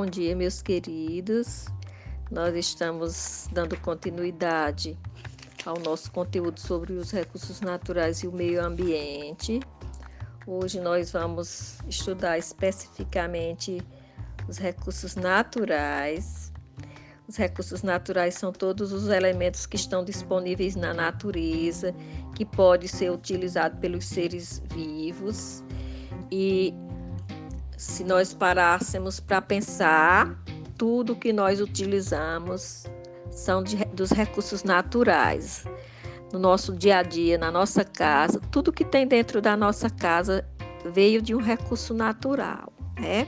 Bom dia, meus queridos. Nós estamos dando continuidade ao nosso conteúdo sobre os recursos naturais e o meio ambiente. Hoje nós vamos estudar especificamente os recursos naturais. Os recursos naturais são todos os elementos que estão disponíveis na natureza, que pode ser utilizado pelos seres vivos. E se nós parássemos para pensar, tudo que nós utilizamos são de, dos recursos naturais. No nosso dia a dia, na nossa casa, tudo que tem dentro da nossa casa veio de um recurso natural, né?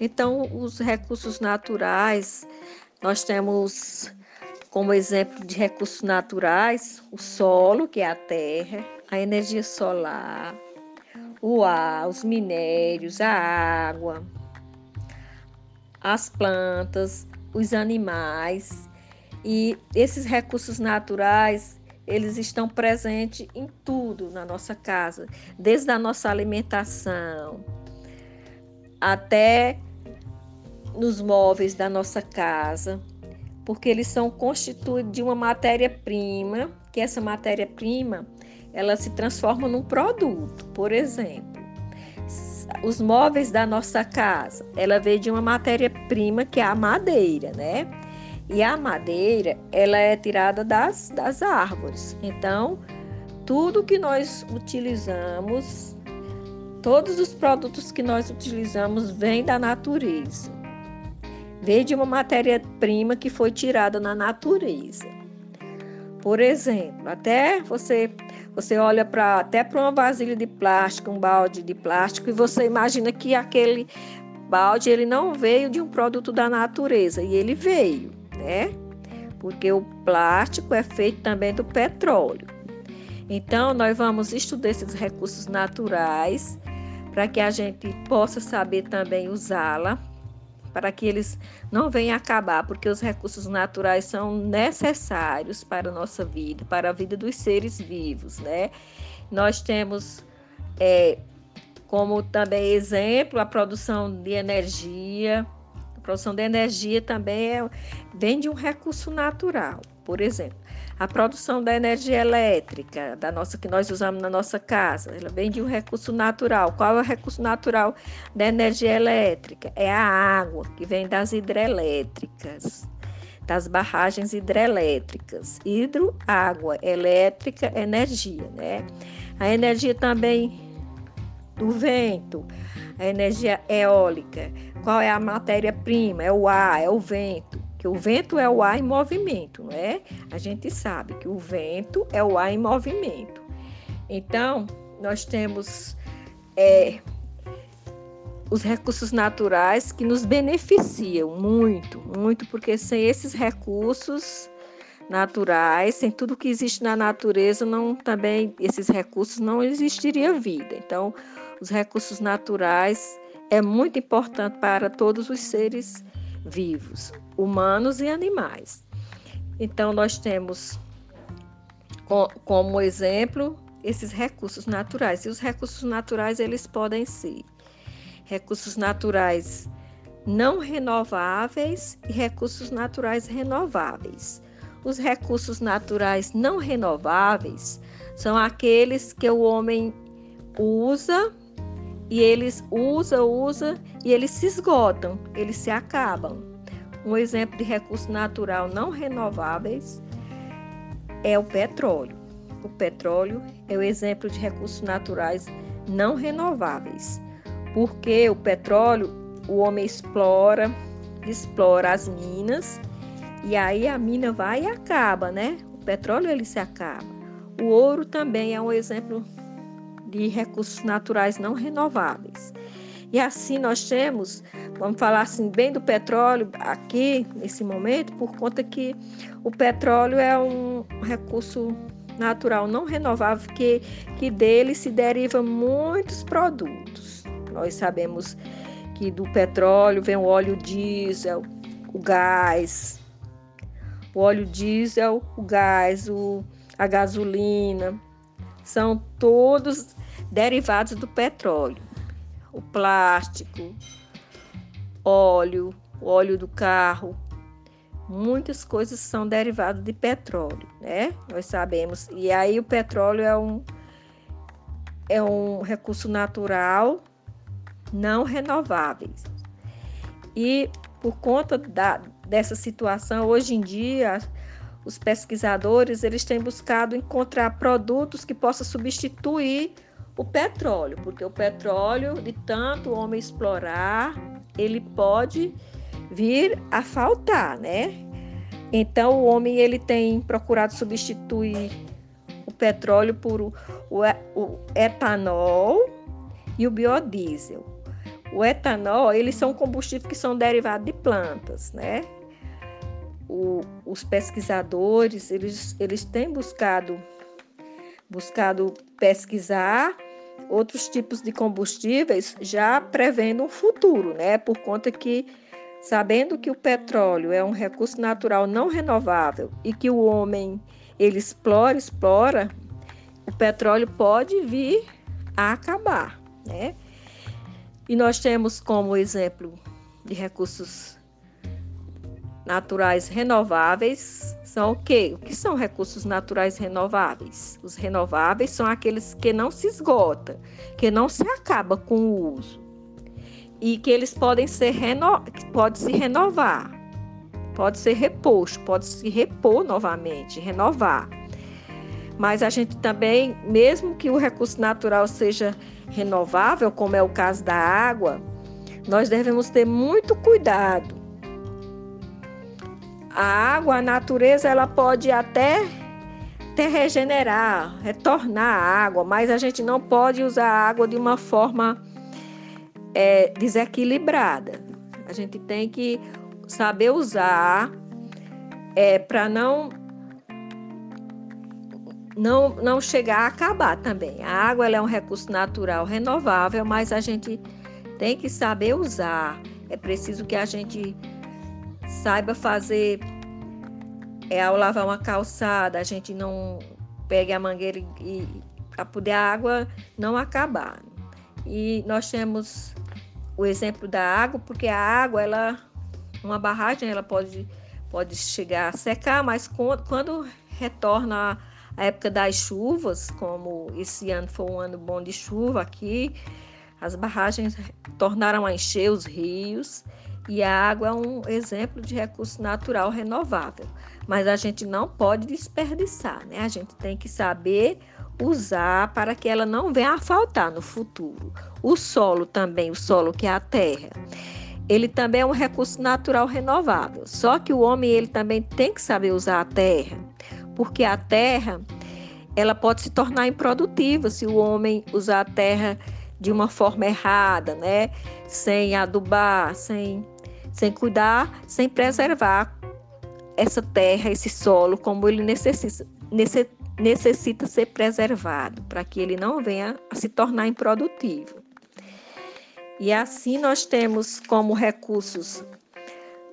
Então, os recursos naturais, nós temos como exemplo de recursos naturais o solo, que é a terra, a energia solar, o ar, os minérios, a água, as plantas, os animais. E esses recursos naturais, eles estão presentes em tudo na nossa casa, desde a nossa alimentação até nos móveis da nossa casa, porque eles são constituídos de uma matéria-prima, que essa matéria-prima ela se transforma num produto. Por exemplo, os móveis da nossa casa, ela veio de uma matéria-prima que é a madeira, né? E a madeira, ela é tirada das, das árvores. Então, tudo que nós utilizamos, todos os produtos que nós utilizamos vêm da natureza. Vem de uma matéria-prima que foi tirada na natureza. Por exemplo, até você você olha para até para uma vasilha de plástico, um balde de plástico e você imagina que aquele balde ele não veio de um produto da natureza e ele veio, né? Porque o plástico é feito também do petróleo. Então nós vamos estudar esses recursos naturais para que a gente possa saber também usá-la para que eles não venham acabar, porque os recursos naturais são necessários para a nossa vida, para a vida dos seres vivos, né? Nós temos é, como também exemplo a produção de energia. Produção de energia também é, vem de um recurso natural, por exemplo. A produção da energia elétrica, da nossa que nós usamos na nossa casa, ela vem de um recurso natural. Qual é o recurso natural da energia elétrica? É a água, que vem das hidrelétricas, das barragens hidrelétricas. Hidro, água, elétrica, energia, né? A energia também do vento, a energia eólica. Qual é a matéria-prima? É o ar, é o vento que o vento é o ar em movimento, não é? A gente sabe que o vento é o ar em movimento. Então, nós temos é, os recursos naturais que nos beneficiam muito, muito, porque sem esses recursos naturais, sem tudo que existe na natureza, não também esses recursos não existiria vida. Então, os recursos naturais é muito importante para todos os seres vivos, humanos e animais. Então, nós temos como exemplo esses recursos naturais. E os recursos naturais, eles podem ser recursos naturais não renováveis e recursos naturais renováveis. Os recursos naturais não renováveis são aqueles que o homem usa e eles usa, usa e eles se esgotam, eles se acabam. Um exemplo de recurso natural não renováveis é o petróleo. O petróleo é o exemplo de recursos naturais não renováveis, porque o petróleo o homem explora, explora as minas e aí a mina vai e acaba, né? O petróleo ele se acaba. O ouro também é um exemplo de recursos naturais não renováveis. E assim nós temos, vamos falar assim, bem do petróleo aqui nesse momento, por conta que o petróleo é um recurso natural não renovável que, que dele se deriva muitos produtos. Nós sabemos que do petróleo vem o óleo diesel, o gás, o óleo diesel, o gás, o, a gasolina, são todos derivados do petróleo. O plástico, óleo, óleo do carro, muitas coisas são derivadas de petróleo, né? Nós sabemos. E aí o petróleo é um é um recurso natural não renovável. E por conta da, dessa situação, hoje em dia, os pesquisadores eles têm buscado encontrar produtos que possam substituir o petróleo, porque o petróleo, de tanto o homem explorar, ele pode vir a faltar, né? Então o homem ele tem procurado substituir o petróleo por o, o, o etanol e o biodiesel. O etanol, eles são combustíveis que são derivados de plantas, né? O, os pesquisadores, eles, eles têm buscado, buscado pesquisar outros tipos de combustíveis já prevendo um futuro, né? Por conta que sabendo que o petróleo é um recurso natural não renovável e que o homem ele explora, explora, o petróleo pode vir a acabar, né? E nós temos como exemplo de recursos naturais renováveis são o quê? O que são recursos naturais renováveis? Os renováveis são aqueles que não se esgota, que não se acaba com o uso e que eles podem ser reno... pode se renovar, pode ser reposto, pode se repor novamente, renovar. Mas a gente também, mesmo que o recurso natural seja renovável, como é o caso da água, nós devemos ter muito cuidado. A água, a natureza, ela pode até, até regenerar, retornar a água, mas a gente não pode usar a água de uma forma é, desequilibrada. A gente tem que saber usar é, para não não, não chegar a acabar também. A água é um recurso natural renovável, mas a gente tem que saber usar. É preciso que a gente saiba fazer. É, ao lavar uma calçada, a gente não pegue a mangueira e, para poder a água não acabar. E nós temos o exemplo da água, porque a água, ela, uma barragem, ela pode, pode chegar a secar, mas quando, quando retorna a época das chuvas, como esse ano foi um ano bom de chuva aqui, as barragens tornaram a encher os rios e a água é um exemplo de recurso natural renovável. Mas a gente não pode desperdiçar, né? A gente tem que saber usar para que ela não venha a faltar no futuro. O solo também, o solo que é a terra, ele também é um recurso natural renovável. Só que o homem ele também tem que saber usar a terra porque a terra ela pode se tornar improdutiva se o homem usar a terra de uma forma errada, né? Sem adubar, sem, sem cuidar, sem preservar essa terra, esse solo, como ele necessita, necessita ser preservado, para que ele não venha a se tornar improdutivo. E assim nós temos como recursos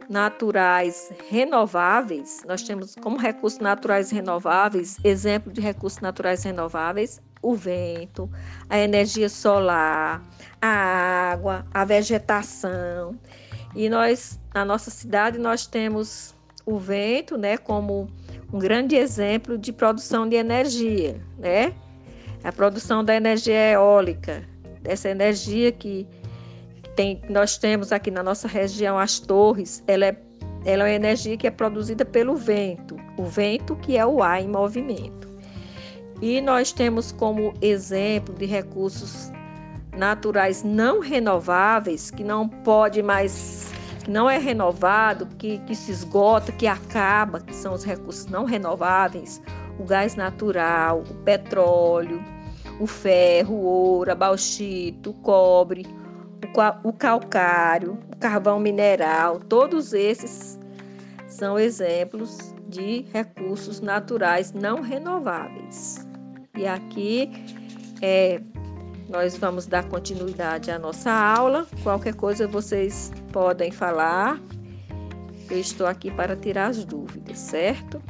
naturais renováveis, nós temos como recursos naturais renováveis, exemplo de recursos naturais renováveis, o vento, a energia solar, a água, a vegetação. E nós, na nossa cidade, nós temos o vento, né, como um grande exemplo de produção de energia, né? A produção da energia eólica, dessa energia que tem, nós temos aqui na nossa região as torres, ela é, ela é uma energia que é produzida pelo vento, o vento que é o ar em movimento. E nós temos como exemplo de recursos naturais não renováveis, que não pode mais, que não é renovado, que, que se esgota, que acaba, que são os recursos não renováveis, o gás natural, o petróleo, o ferro, o ouro, a bauxito, o cobre, o calcário, o carvão mineral, todos esses são exemplos de recursos naturais não renováveis. E aqui é, nós vamos dar continuidade à nossa aula. Qualquer coisa vocês podem falar. Eu estou aqui para tirar as dúvidas, certo?